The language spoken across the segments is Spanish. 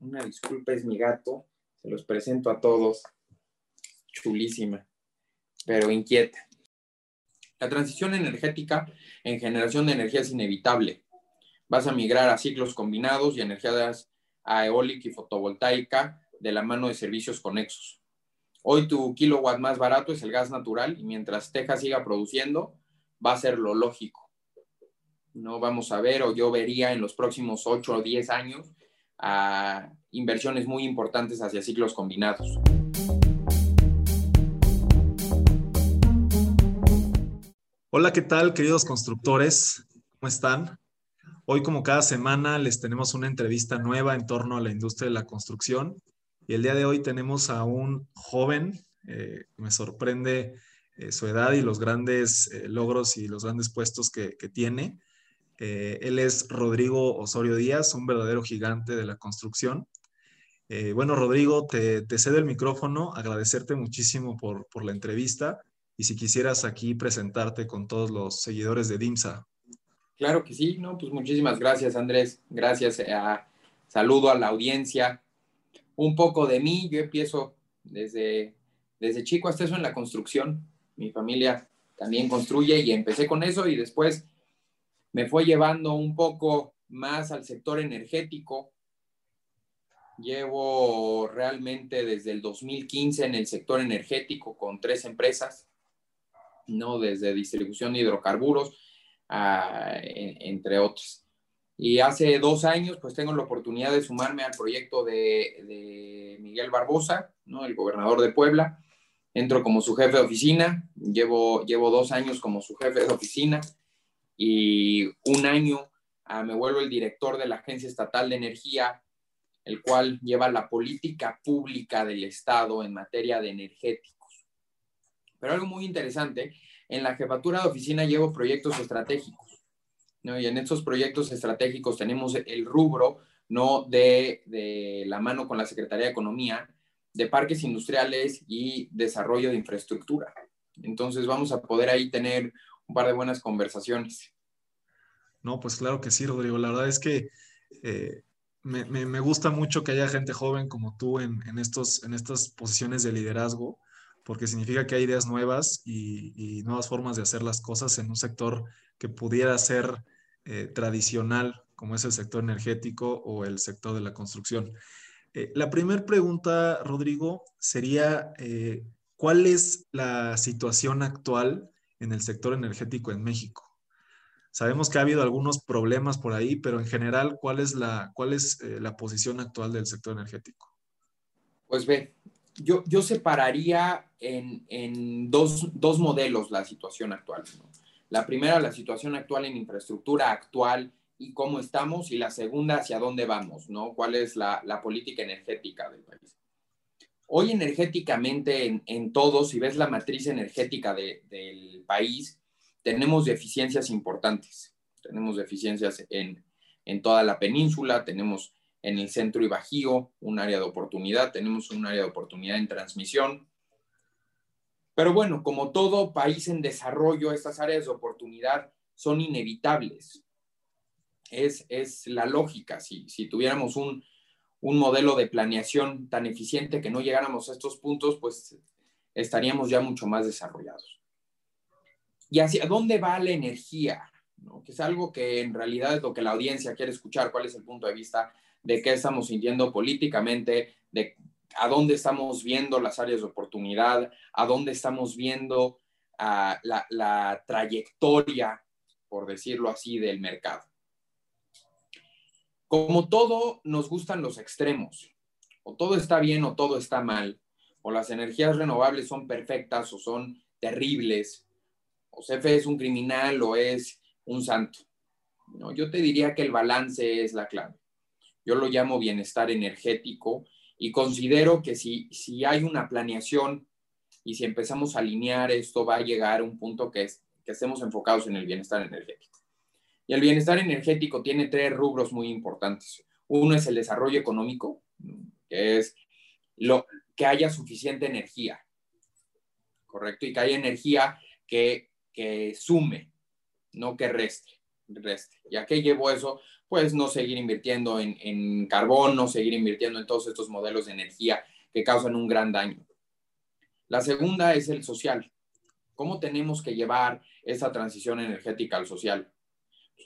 Una disculpa, es mi gato. Se los presento a todos. Chulísima, pero inquieta. La transición energética en generación de energía es inevitable. Vas a migrar a ciclos combinados y energías a eólica y fotovoltaica de la mano de servicios conexos. Hoy tu kilowatt más barato es el gas natural y mientras Texas siga produciendo, va a ser lo lógico. No vamos a ver o yo vería en los próximos 8 o 10 años a inversiones muy importantes hacia ciclos combinados. Hola, ¿qué tal, queridos constructores? ¿Cómo están? Hoy, como cada semana, les tenemos una entrevista nueva en torno a la industria de la construcción. Y el día de hoy tenemos a un joven, eh, me sorprende eh, su edad y los grandes eh, logros y los grandes puestos que, que tiene. Eh, él es Rodrigo Osorio Díaz, un verdadero gigante de la construcción. Eh, bueno, Rodrigo, te, cedo el micrófono, agradecerte muchísimo por, la entrevista y si quisieras aquí presentarte con todos los seguidores de DIMSA. Claro que sí, no, pues muchísimas gracias Andrés, gracias, eh, saludo a la audiencia. Un poco de mí, yo empiezo desde, desde chico hasta eso en la construcción, mi familia también construye y empecé con eso y después me fue llevando un poco más al sector energético. Llevo realmente desde el 2015 en el sector energético con tres empresas, ¿no? Desde distribución de hidrocarburos, entre otros. Y hace dos años, pues tengo la oportunidad de sumarme al proyecto de, de, Miguel Barbosa, ¿no? El gobernador de Puebla. Entro como su jefe de oficina, llevo, llevo dos años como su jefe de oficina y un año ah, me vuelvo el director de la Agencia Estatal de Energía, el cual lleva la política pública del Estado en materia de energéticos. Pero algo muy interesante, en la jefatura de oficina llevo proyectos estratégicos, ¿no? y en estos proyectos estratégicos tenemos el rubro no de, de la mano con la Secretaría de Economía, de parques industriales y desarrollo de infraestructura. Entonces vamos a poder ahí tener un par de buenas conversaciones. No, pues claro que sí, Rodrigo. La verdad es que eh, me, gusta mucho que haya gente joven como tú en, estos, en estas posiciones de liderazgo, porque significa que hay ideas nuevas y, nuevas formas de hacer las cosas en un sector que pudiera ser eh, tradicional, como es el sector energético o el sector de la construcción. Eh, la primera pregunta, Rodrigo, sería, ¿cuál es la situación actual en el sector energético en México. Sabemos que ha habido algunos problemas por ahí, pero en general, ¿cuál es la, cuál es, eh, la posición actual del sector energético? Pues ve, yo, yo separaría en, en dos, dos, modelos la situación actual. La primera, la situación actual en infraestructura actual y cómo estamos, y la segunda, hacia dónde vamos, ¿no? ¿Cuál es la, la política energética del país? Hoy energéticamente en, en todo, si ves la matriz energética del país, tenemos deficiencias importantes. Tenemos deficiencias en, en toda la península, tenemos en el centro y bajío un área de oportunidad, tenemos un área de oportunidad en transmisión. Pero bueno, como todo país en desarrollo, estas áreas de oportunidad son inevitables. Es, es la lógica. Si, si tuviéramos un, un modelo de planeación tan eficiente que no llegáramos a estos puntos, pues estaríamos ya mucho más desarrollados. ¿Y hacia dónde va la energía? Que es algo que en realidad es lo que la audiencia quiere escuchar, cuál es el punto de vista de qué estamos sintiendo políticamente, de a dónde estamos viendo las áreas de oportunidad, a dónde estamos viendo la, la trayectoria, por decirlo así, del mercado. Como todo, nos gustan los extremos. O todo está bien o todo está mal. O las energías renovables son perfectas o son terribles. O CFE es un criminal o es un santo. No, yo te diría que el balance es la clave. Yo lo llamo bienestar energético y considero que si, si hay una planeación y si empezamos a alinear esto, va a llegar a un punto que, es, que estemos enfocados en el bienestar energético. Y el bienestar energético tiene tres rubros muy importantes. Uno es el desarrollo económico, que es lo, que haya suficiente energía, ¿correcto? Y que haya energía que, que sume, no que reste. reste. ¿Y a qué llevo eso? pues no seguir invirtiendo en, en carbón, no seguir invirtiendo en todos estos modelos de energía que causan un gran daño. La segunda es el social. ¿Cómo tenemos que llevar esa transición energética al social?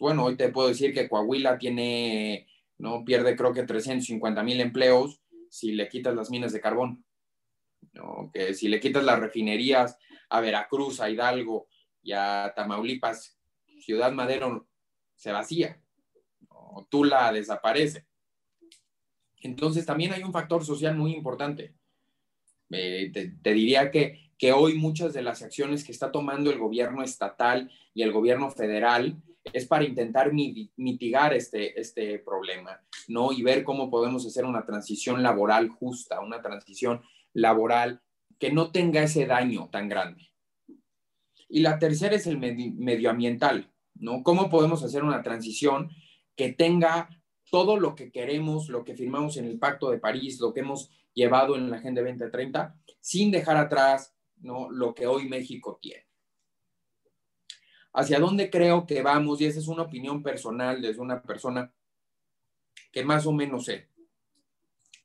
Bueno, hoy te puedo decir que Coahuila tiene, no pierde creo que 350 mil empleos si le quitas las minas de carbón. Que si le quitas las refinerías a Veracruz, a Hidalgo y a Tamaulipas, Ciudad Madero se vacía. Tula desaparece. Entonces también hay un factor social muy importante. Eh, te, diría que, que hoy muchas de las acciones que está tomando el gobierno estatal y el gobierno federal es para intentar mitigar este, este problema, ¿no? Y ver cómo podemos hacer una transición laboral justa, una transición laboral que no tenga ese daño tan grande. Y la tercera es el medioambiental, ¿no? ¿Cómo podemos hacer una transición que tenga todo lo que queremos, lo que firmamos en el Pacto de París, lo que hemos llevado en la Agenda 2030, sin dejar atrás ¿no? lo que hoy México tiene. ¿Hacia dónde creo que vamos? Y esa es una opinión personal desde una persona que más o menos sé.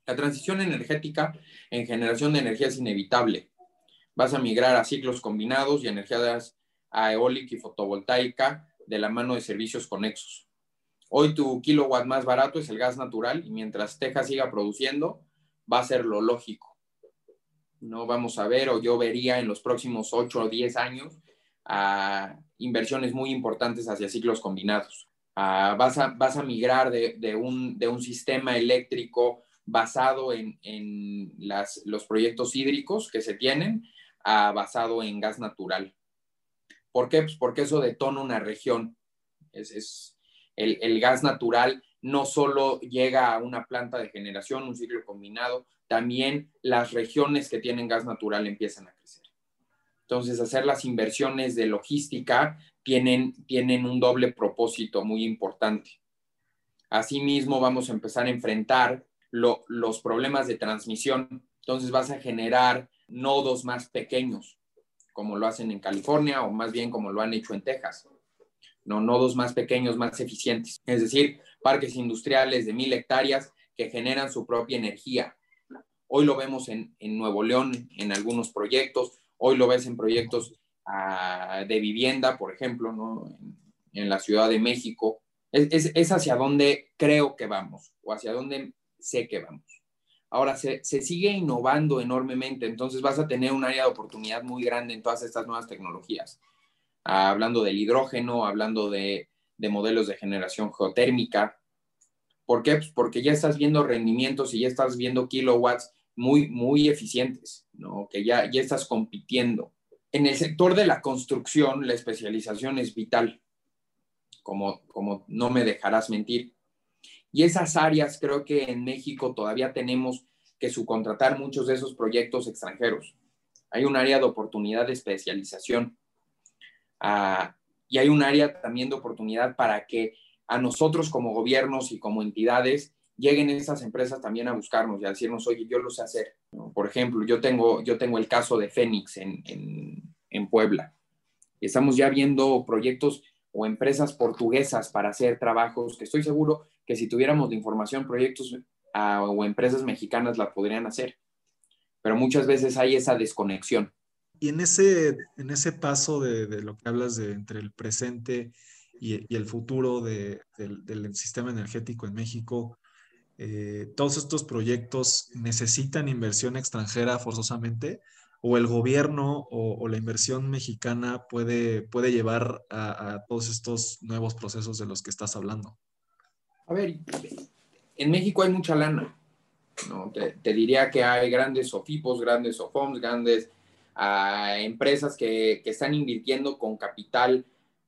La transición energética en generación de energía es inevitable. Vas a migrar a ciclos combinados y energías a eólica y fotovoltaica de la mano de servicios conexos. Hoy tu kilowatt más barato es el gas natural y mientras Texas siga produciendo, va a ser lo lógico. No vamos a ver, o yo vería en los próximos 8 o 10 años, a inversiones muy importantes hacia ciclos combinados. vas, a, vas, a, migrar de, un, sistema eléctrico basado en, las, los proyectos hídricos que se tienen a basado en gas natural. ¿Por qué? Pues porque eso detona una región. El, el, gas natural no solo llega a una planta de generación, un ciclo combinado, también las regiones que tienen gas natural empiezan a crecer. Entonces, hacer las inversiones de logística tienen, tienen un doble propósito muy importante. Asimismo, vamos a empezar a enfrentar los problemas de transmisión. Entonces, vas a generar nodos más pequeños, como lo hacen en California o más bien como lo han hecho en Texas. No, nodos más pequeños, más eficientes. Es decir, parques industriales de mil hectáreas que generan su propia energía. Hoy lo vemos en, en Nuevo León, en algunos proyectos, Hoy lo ves en proyectos ah, de vivienda, por ejemplo, ¿no? en, la Ciudad de México. Es, hacia donde creo que vamos o hacia donde sé que vamos. Ahora, se, sigue innovando enormemente, entonces vas a tener un área de oportunidad muy grande en todas estas nuevas tecnologías. Ah, hablando del hidrógeno, hablando de, de, modelos de generación geotérmica. ¿Por qué? Pues porque ya estás viendo rendimientos y ya estás viendo kilowatts muy, muy eficientes, ¿no? que ya, ya estás compitiendo. En el sector de la construcción, la especialización es vital, como, como no me dejarás mentir. Y esas áreas creo que en México todavía tenemos que subcontratar muchos de esos proyectos extranjeros. Hay un área de oportunidad de especialización ah, y hay un área también de oportunidad para que a nosotros como gobiernos y como entidades lleguen esas empresas también a buscarnos y a decirnos, oye, yo lo sé hacer. Por ejemplo, yo tengo, yo tengo el caso de Fénix en, en, en Puebla. Estamos ya viendo proyectos o empresas portuguesas para hacer trabajos que estoy seguro que si tuviéramos de información, proyectos uh, o empresas mexicanas la podrían hacer. Pero muchas veces hay esa desconexión. Y en ese, en ese paso de, de lo que hablas de entre el presente y, y el futuro de, del, del sistema energético en México, eh, todos estos proyectos necesitan inversión extranjera forzosamente o el gobierno o, la inversión mexicana puede, puede llevar a, todos estos nuevos procesos de los que estás hablando? A ver, en México hay mucha lana. ¿no? Te, diría que hay grandes OFIPOS, grandes OFOMs, grandes ah, empresas que, que, están invirtiendo con capital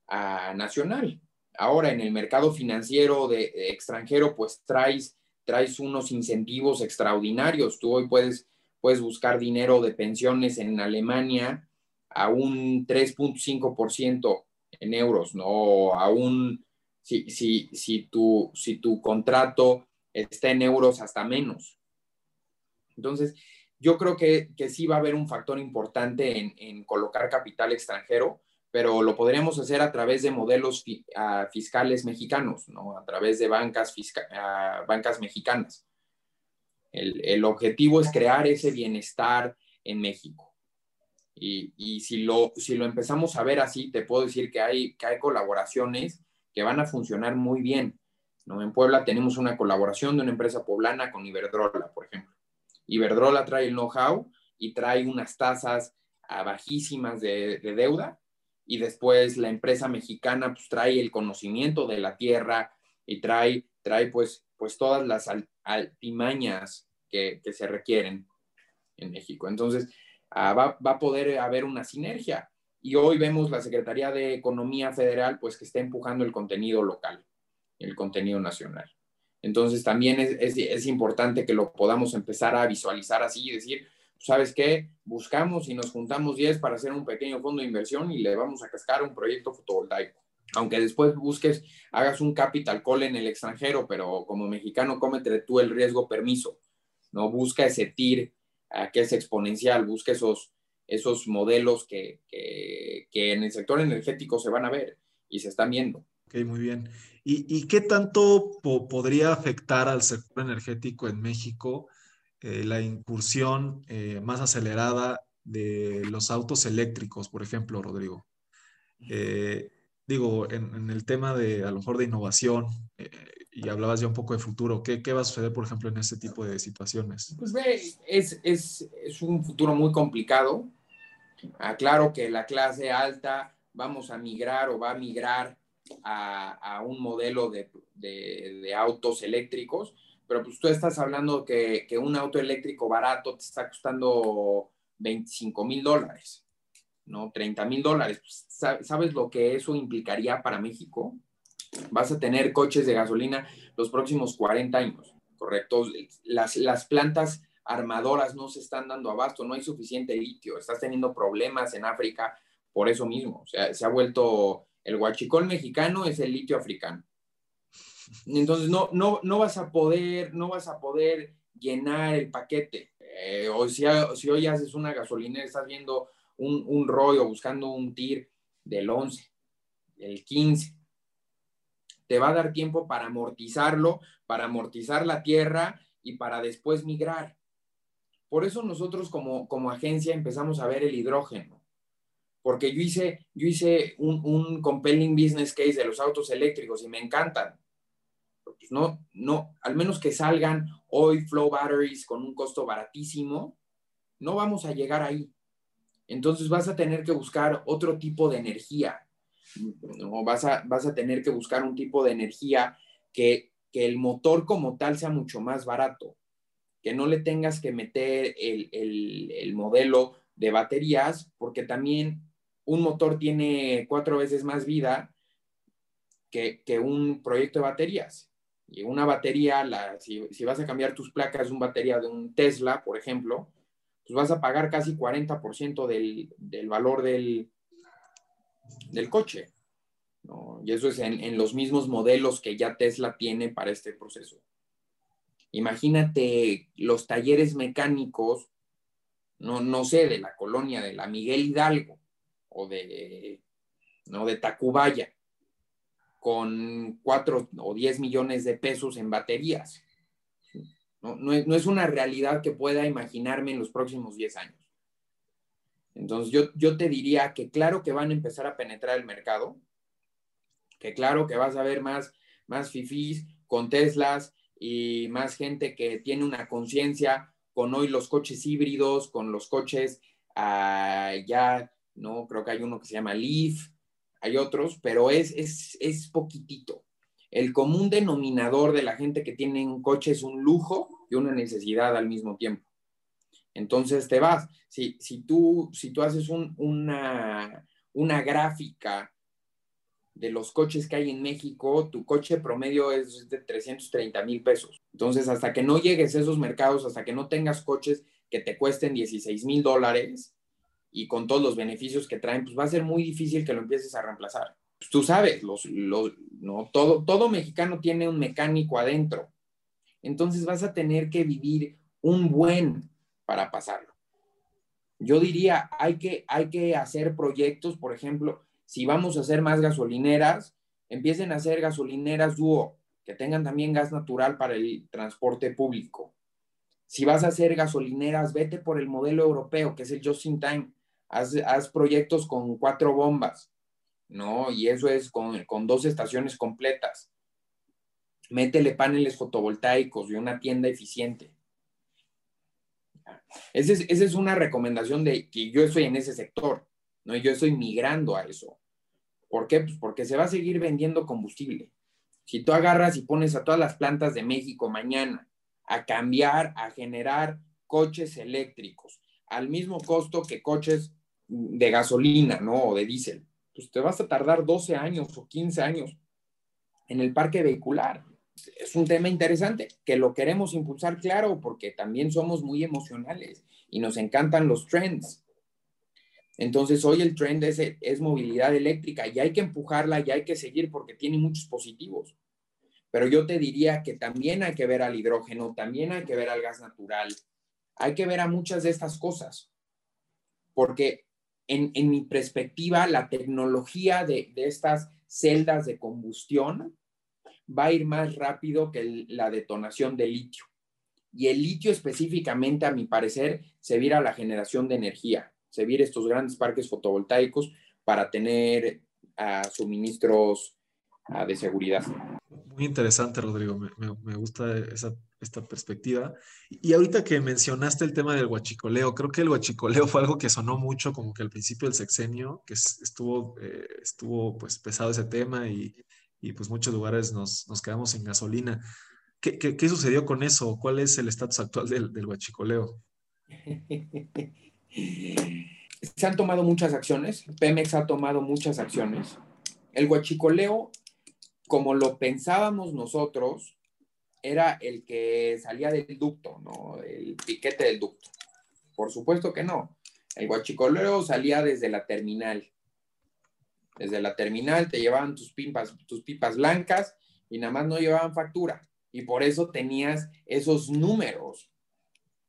uh, nacional. Ahora, en el mercado financiero de, de extranjero, pues traes traes unos incentivos extraordinarios. Tú hoy puedes, puedes buscar dinero de pensiones en Alemania a un 3.5% en euros, ¿no? A un, si, si, si, tu, si tu contrato está en euros, hasta menos. Entonces, yo creo que, que sí va a haber un factor importante en, en colocar capital extranjero pero lo podríamos hacer a través de modelos ah, fiscales mexicanos, ¿no? A través de bancas, ah, bancas mexicanas. El, objetivo es crear ese bienestar en México. Y, si, lo, si lo empezamos a ver así, te puedo decir que hay, que hay colaboraciones que van a funcionar muy bien. ¿no? En Puebla tenemos una colaboración de una empresa poblana con Iberdrola, por ejemplo. Iberdrola trae el know-how y trae unas tasas ah, bajísimas de deuda y después la empresa mexicana pues trae el conocimiento de la tierra y trae, trae pues, pues todas las altimañas que, se requieren en México. Entonces, ah, va, a poder haber una sinergia. Y hoy vemos la Secretaría de Economía Federal pues que está empujando el contenido local, el contenido nacional. Entonces, también es, es importante que lo podamos empezar a visualizar así y decir, ¿sabes qué? Buscamos y nos juntamos 10 para hacer un pequeño fondo de inversión y le vamos a cascar un proyecto fotovoltaico. Aunque después busques, hagas un capital call en el extranjero, pero como mexicano, cómete tú el riesgo permiso. No busca ese TIR que es exponencial, busca esos, esos modelos que, en el sector energético se van a ver y se están viendo. Ok, muy bien. ¿Y, qué tanto podría afectar al sector energético en México? Eh, la incursión eh, más acelerada de los autos eléctricos, por ejemplo, Rodrigo. Eh, digo, en, el tema de a lo mejor de innovación, y hablabas ya un poco de futuro, ¿qué, ¿qué, va a suceder, por ejemplo, en este tipo de situaciones? Pues ve, es, es, es un futuro muy complicado. Aclaro que la clase alta vamos a migrar o va a migrar a, a un modelo de, de, de autos eléctricos, pero pues tú estás hablando que, que un auto eléctrico barato te está costando 25 mil dólares, ¿no? 30 mil dólares. Pues, ¿Sabes lo que eso implicaría para México? Vas a tener coches de gasolina los próximos 40 años, ¿correcto? Las, las plantas armadoras no se están dando abasto, no hay suficiente litio, estás teniendo problemas en África por eso mismo. O sea, se ha vuelto, el huachicol mexicano es el litio africano. Entonces no, no, no vas a poder, no vas a poder llenar el paquete. Eh, o si, si, hoy haces una gasolinera, estás viendo un, un rollo buscando un TIR del 11, del 15. Te va a dar tiempo para amortizarlo, para amortizar la tierra y para después migrar. Por eso nosotros como, como agencia empezamos a ver el hidrógeno, porque yo hice, yo hice un, un compelling business case de los autos eléctricos y me encantan no, no, al menos que salgan hoy flow batteries con un costo baratísimo, no vamos a llegar ahí. Entonces vas a tener que buscar otro tipo de energía. ¿no? Vas, a, vas a tener que buscar un tipo de energía que, que el motor como tal sea mucho más barato, que no le tengas que meter el, el, el modelo de baterías, porque también un motor tiene cuatro veces más vida que, que un proyecto de baterías. Y una batería, la, si, vas a cambiar tus placas de una batería de un Tesla, por ejemplo, pues vas a pagar casi 40% del, del valor del, del coche. Y eso es en, en, los mismos modelos que ya Tesla tiene para este proceso. Imagínate los talleres mecánicos, no, no sé, de la colonia de la Miguel Hidalgo o de, ¿no? de Tacubaya con 4 o 10 millones de pesos en baterías. No, es, una realidad que pueda imaginarme en los próximos 10 años. Entonces yo, yo te diría que claro que van a empezar a penetrar el mercado, que claro que vas a ver más, más fifís con Teslas y más gente que tiene una conciencia con hoy los coches híbridos, con los coches ah, ya, no, creo que hay uno que se llama Leaf, hay otros, pero es, es, poquitito. El común denominador de la gente que tiene un coche es un lujo y una necesidad al mismo tiempo. Entonces te vas. Si, si, tú, si tú haces una, una gráfica de los coches que hay en México, tu coche promedio es de 330 mil pesos. Entonces, hasta que no llegues a esos mercados, hasta que no tengas coches que te cuesten 16 mil dólares, y con todos los beneficios que traen, pues va a ser muy difícil que lo empieces a reemplazar. Pues tú sabes, los, no, todo, todo mexicano tiene un mecánico adentro. Entonces vas a tener que vivir un buen para pasarlo. Yo diría, hay que, hay que hacer proyectos, por ejemplo, si vamos a hacer más gasolineras, empiecen a hacer gasolineras dúo, que tengan también gas natural para el transporte público. Si vas a hacer gasolineras, vete por el modelo europeo, que es el Just in Time. Haz, proyectos con cuatro bombas, ¿no? Y eso es con, dos estaciones completas. Métele paneles fotovoltaicos y una tienda eficiente. Es, esa es una recomendación de que yo estoy en ese sector, ¿no? Yo estoy migrando a eso. ¿Por qué? Pues porque se va a seguir vendiendo combustible. Si tú agarras y pones a todas las plantas de México mañana a cambiar, a generar coches eléctricos al mismo costo que coches de gasolina, ¿no? O de diésel, pues te vas a tardar 12 años o 15 años en el parque vehicular. Es un tema interesante que lo queremos impulsar, claro, porque también somos muy emocionales y nos encantan los trends. Entonces, hoy el trend es, es movilidad eléctrica y hay que empujarla y hay que seguir porque tiene muchos positivos. Pero yo te diría que también hay que ver al hidrógeno, también hay que ver al gas natural, hay que ver a muchas de estas cosas, porque en, mi perspectiva, la tecnología de, estas celdas de combustión va a ir más rápido que la detonación de litio. Y el litio específicamente, a mi parecer, se vira a la generación de energía, se vira estos grandes parques fotovoltaicos para tener suministros de seguridad. Muy interesante, Rodrigo. Me, gusta esa, esta perspectiva. Y ahorita que mencionaste el tema del huachicoleo, creo que el huachicoleo fue algo que sonó mucho como que al principio del sexenio, que estuvo, eh, estuvo pues pesado ese tema y, y pues muchos lugares nos, nos quedamos sin gasolina. ¿Qué, ¿Qué, qué, sucedió con eso? ¿Cuál es el estatus actual del, del huachicoleo? Se han tomado muchas acciones, Pemex ha tomado muchas acciones. El huachicoleo como lo pensábamos nosotros, era el que salía del ducto, ¿no? El piquete del ducto. Por supuesto que no. El guachicoleo salía desde la terminal. Desde la terminal te llevaban tus pipas, tus pipas blancas y nada más no llevaban factura. Y por eso tenías esos números.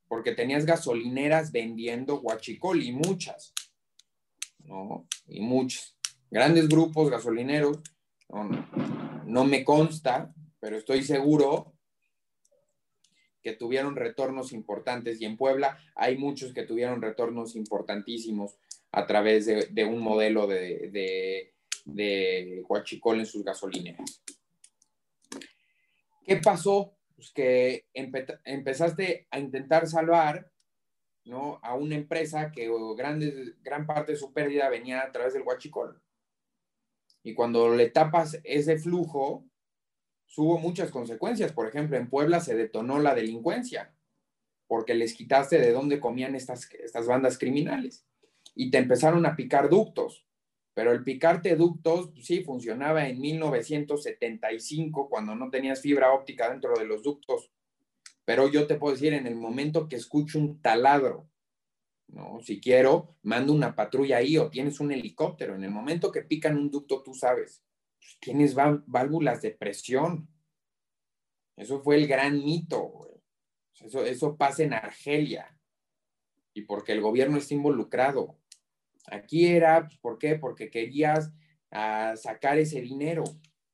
Porque tenías gasolineras vendiendo guachicol y muchas. ¿No? Y muchas. Grandes grupos gasolineros. No me consta, pero estoy seguro que tuvieron retornos importantes y en Puebla hay muchos que tuvieron retornos importantísimos a través de, un modelo de, de, de huachicol en sus gasolineras. ¿Qué pasó? Pues que empezaste a intentar salvar ¿no? a una empresa que grandes, gran parte de su pérdida venía a través del huachicol. Y cuando le tapas ese flujo, hubo muchas consecuencias. Por ejemplo, en Puebla se detonó la delincuencia porque les quitaste de dónde comían estas, estas bandas criminales y te empezaron a picar ductos. Pero el picarte ductos, pues sí, funcionaba en 1975 cuando no tenías fibra óptica dentro de los ductos. Pero yo te puedo decir, en el momento que escucho un taladro ¿no? Si quiero, mando una patrulla ahí o tienes un helicóptero. En el momento que pican un ducto, tú sabes, pues, tienes válvulas de presión. Eso fue el gran mito, Eso, eso pasa en Argelia. Y porque el gobierno está involucrado. Aquí era, pues, ¿por qué? Porque querías ah, sacar ese dinero.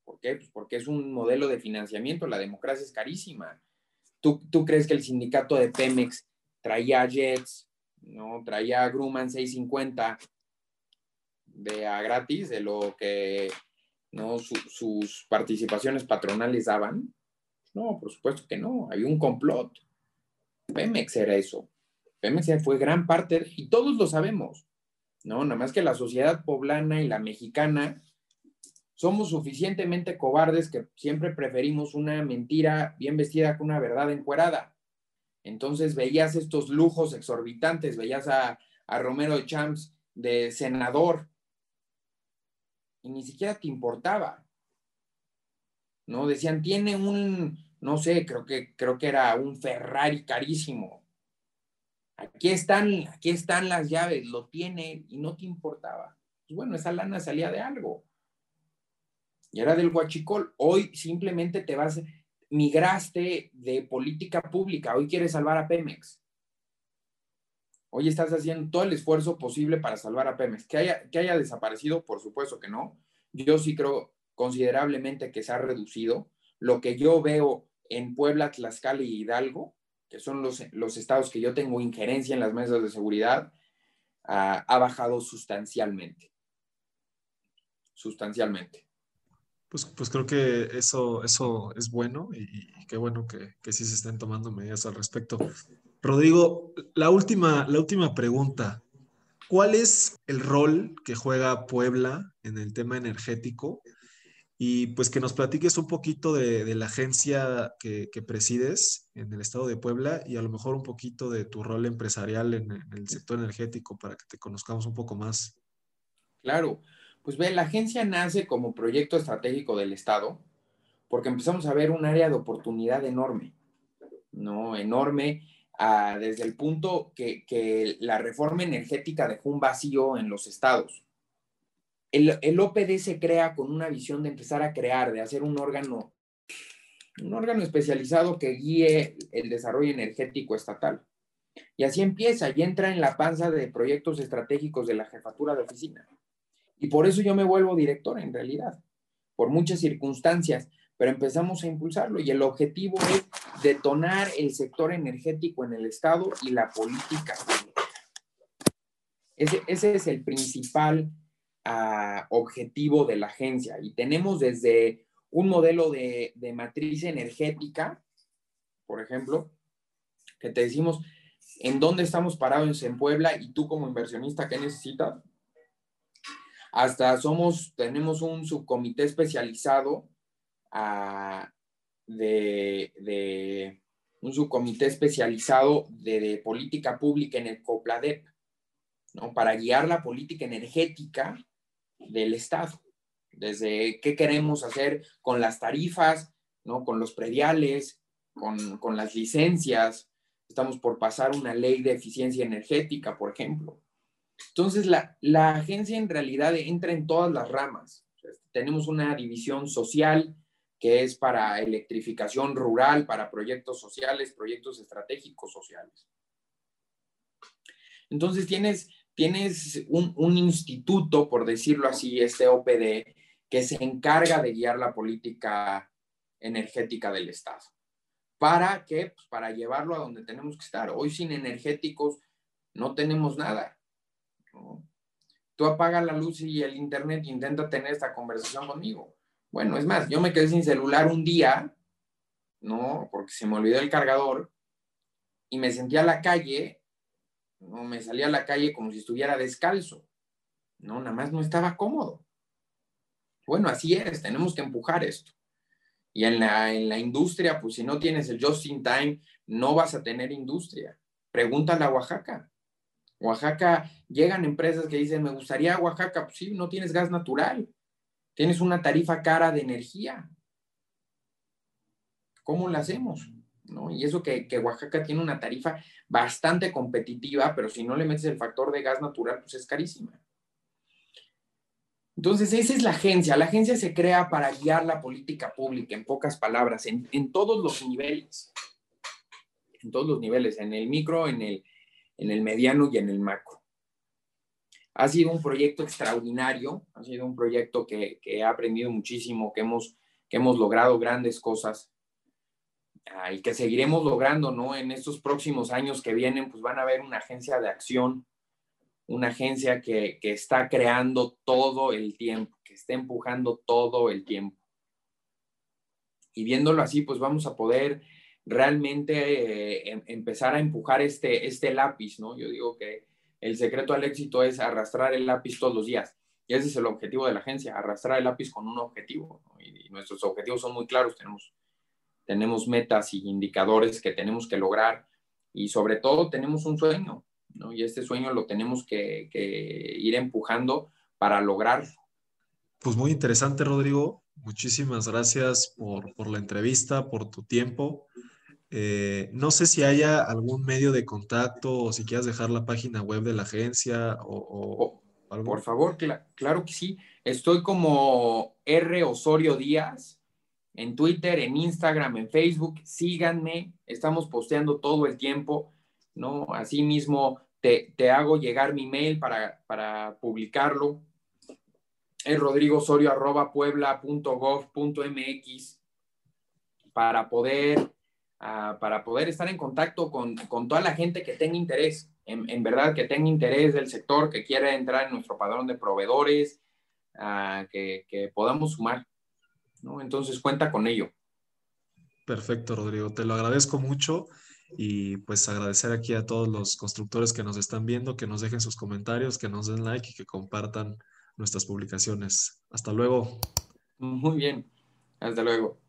¿Por qué? Pues porque es un modelo de financiamiento. La democracia es carísima. ¿Tú, ¿Tú crees que el sindicato de Pemex traía jets, ¿no? Traía Grumman 650 de a gratis, de lo que ¿no? sus participaciones patronales daban. No, por supuesto que no, hay un complot. Pemex era eso. Pemex fue gran parte, y todos lo sabemos, ¿no? Nada más que la sociedad poblana y la mexicana somos suficientemente cobardes que siempre preferimos una mentira bien vestida que una verdad encuerada. Entonces veías estos lujos exorbitantes, veías a, Romero Champs de senador y ni siquiera te importaba. ¿No? Decían, tiene un, no sé, creo que, creo que era un Ferrari carísimo. Aquí están, aquí están las llaves, lo tiene y no te importaba. Pues bueno, esa lana salía de algo. Y era del guachicol. Hoy simplemente te vas, migraste de política pública, hoy quieres salvar a Pemex. Hoy estás haciendo todo el esfuerzo posible para salvar a Pemex. ¿Que haya, que haya desaparecido? Por supuesto que no. Yo sí creo considerablemente que se ha reducido. Lo que yo veo en Puebla, Tlaxcala y Hidalgo, que son los, los estados que yo tengo injerencia en las mesas de seguridad, ah, ha bajado sustancialmente. Sustancialmente. Pues, pues creo que eso, eso es bueno y, qué bueno que, que, sí se estén tomando medidas al respecto. Rodrigo, la última, la última pregunta. ¿Cuál es el rol que juega Puebla en el tema energético? Y pues que nos platiques un poquito de, la agencia que, presides en el estado de Puebla y a lo mejor un poquito de tu rol empresarial en, en el sector energético para que te conozcamos un poco más. Claro, pues ve, la agencia nace como proyecto estratégico del estado porque empezamos a ver un área de oportunidad enorme, ¿no? Enorme desde el punto que, la reforma energética dejó un vacío en los estados. El, el, OPD se crea con una visión de empezar a crear, de hacer un órgano, un órgano especializado que guíe el desarrollo energético estatal. Y así empieza y entra en la panza de proyectos estratégicos de la jefatura de oficina. Y por eso yo me vuelvo director en realidad, por muchas circunstancias, pero empezamos a impulsarlo y el objetivo es detonar el sector energético en el Estado y la política Ese, ese es el principal ah, objetivo de la agencia y tenemos desde un modelo de, de matriz energética, por ejemplo, que te decimos en dónde estamos parados en Puebla y tú como inversionista, ¿qué necesitas? Hasta somos, tenemos un subcomité especializado de, un subcomité especializado de, política pública en el COPLADEP, ¿no? Para guiar la política energética del Estado, desde qué queremos hacer con las tarifas, ¿no? Con los prediales, con, con las licencias. Estamos por pasar una ley de eficiencia energética, por ejemplo. Entonces, la, la agencia en realidad entra en todas las ramas. Tenemos una división social, que es para electrificación rural, para proyectos sociales, proyectos estratégicos sociales. Entonces tienes, tienes un, instituto, por decirlo así, este OPD, que se encarga de guiar la política energética del Estado. ¿Para qué? Pues para llevarlo a donde tenemos que estar. Hoy sin energéticos no tenemos nada. Tú apagas la luz y el internet e intenta tener esta conversación conmigo. Bueno, es más, yo me quedé sin celular un día, ¿no? Porque se me olvidó el cargador y me sentí a la calle, ¿no? Me salí a la calle como si estuviera descalzo, ¿no? Nada más no estaba cómodo. Bueno, así es, tenemos que empujar esto. Y en la, en la industria, pues si no tienes el just in time, no vas a tener industria. Pregúntale a Oaxaca. Oaxaca, llegan empresas que dicen, me gustaría Oaxaca, pues sí, no tienes gas natural. Tienes una tarifa cara de energía. ¿Cómo la hacemos? ¿No? Y eso que, Oaxaca tiene una tarifa bastante competitiva, pero si no le metes el factor de gas natural, pues es carísima. Entonces, esa es la agencia. La agencia se crea para guiar la política pública, en pocas palabras, en, en todos los niveles. En todos los niveles, en el micro, en el, en el mediano y en el macro. Ha sido un proyecto extraordinario, ha sido un proyecto que, que he aprendido muchísimo, que hemos, que hemos logrado grandes cosas ah, y que seguiremos logrando, ¿no? En estos próximos años que vienen, pues van a haber una agencia de acción, una agencia que, que está creando todo el tiempo, que está empujando todo el tiempo. Y viéndolo así, pues vamos a poder realmente eh, em, empezar a empujar este, este lápiz, ¿no? Yo digo que el secreto al éxito es arrastrar el lápiz todos los días. Y ese es el objetivo de la agencia, arrastrar el lápiz con un objetivo. Y, nuestros objetivos son muy claros, tenemos, tenemos metas y indicadores que tenemos que lograr y sobre todo tenemos un sueño, ¿no? Y este sueño lo tenemos que, ir empujando para lograrlo. Pues muy interesante, Rodrigo. Muchísimas gracias por, por la entrevista, por tu tiempo. Eh, no sé si haya algún medio de contacto o si quieras dejar la página web de la agencia o, algo. Por favor, claro que sí. Estoy como R Osorio Díaz en Twitter, en Instagram, en Facebook. Síganme, estamos posteando todo el tiempo, ¿no? Asimismo, te, te hago llegar mi mail para, para publicarlo. Es rodrigosorio.puebla.gov.mx para poder, uh, para poder estar en contacto con, con, toda la gente que tenga interés, en, en, verdad que tenga interés del sector, que quiera entrar en nuestro padrón de proveedores, uh, que, que podamos sumar. ¿no? Entonces cuenta con ello. Perfecto, Rodrigo. Te lo agradezco mucho y pues agradecer aquí a todos los constructores que nos están viendo, que nos dejen sus comentarios, que nos den like y que compartan nuestras publicaciones. Hasta luego. Muy bien. Hasta luego.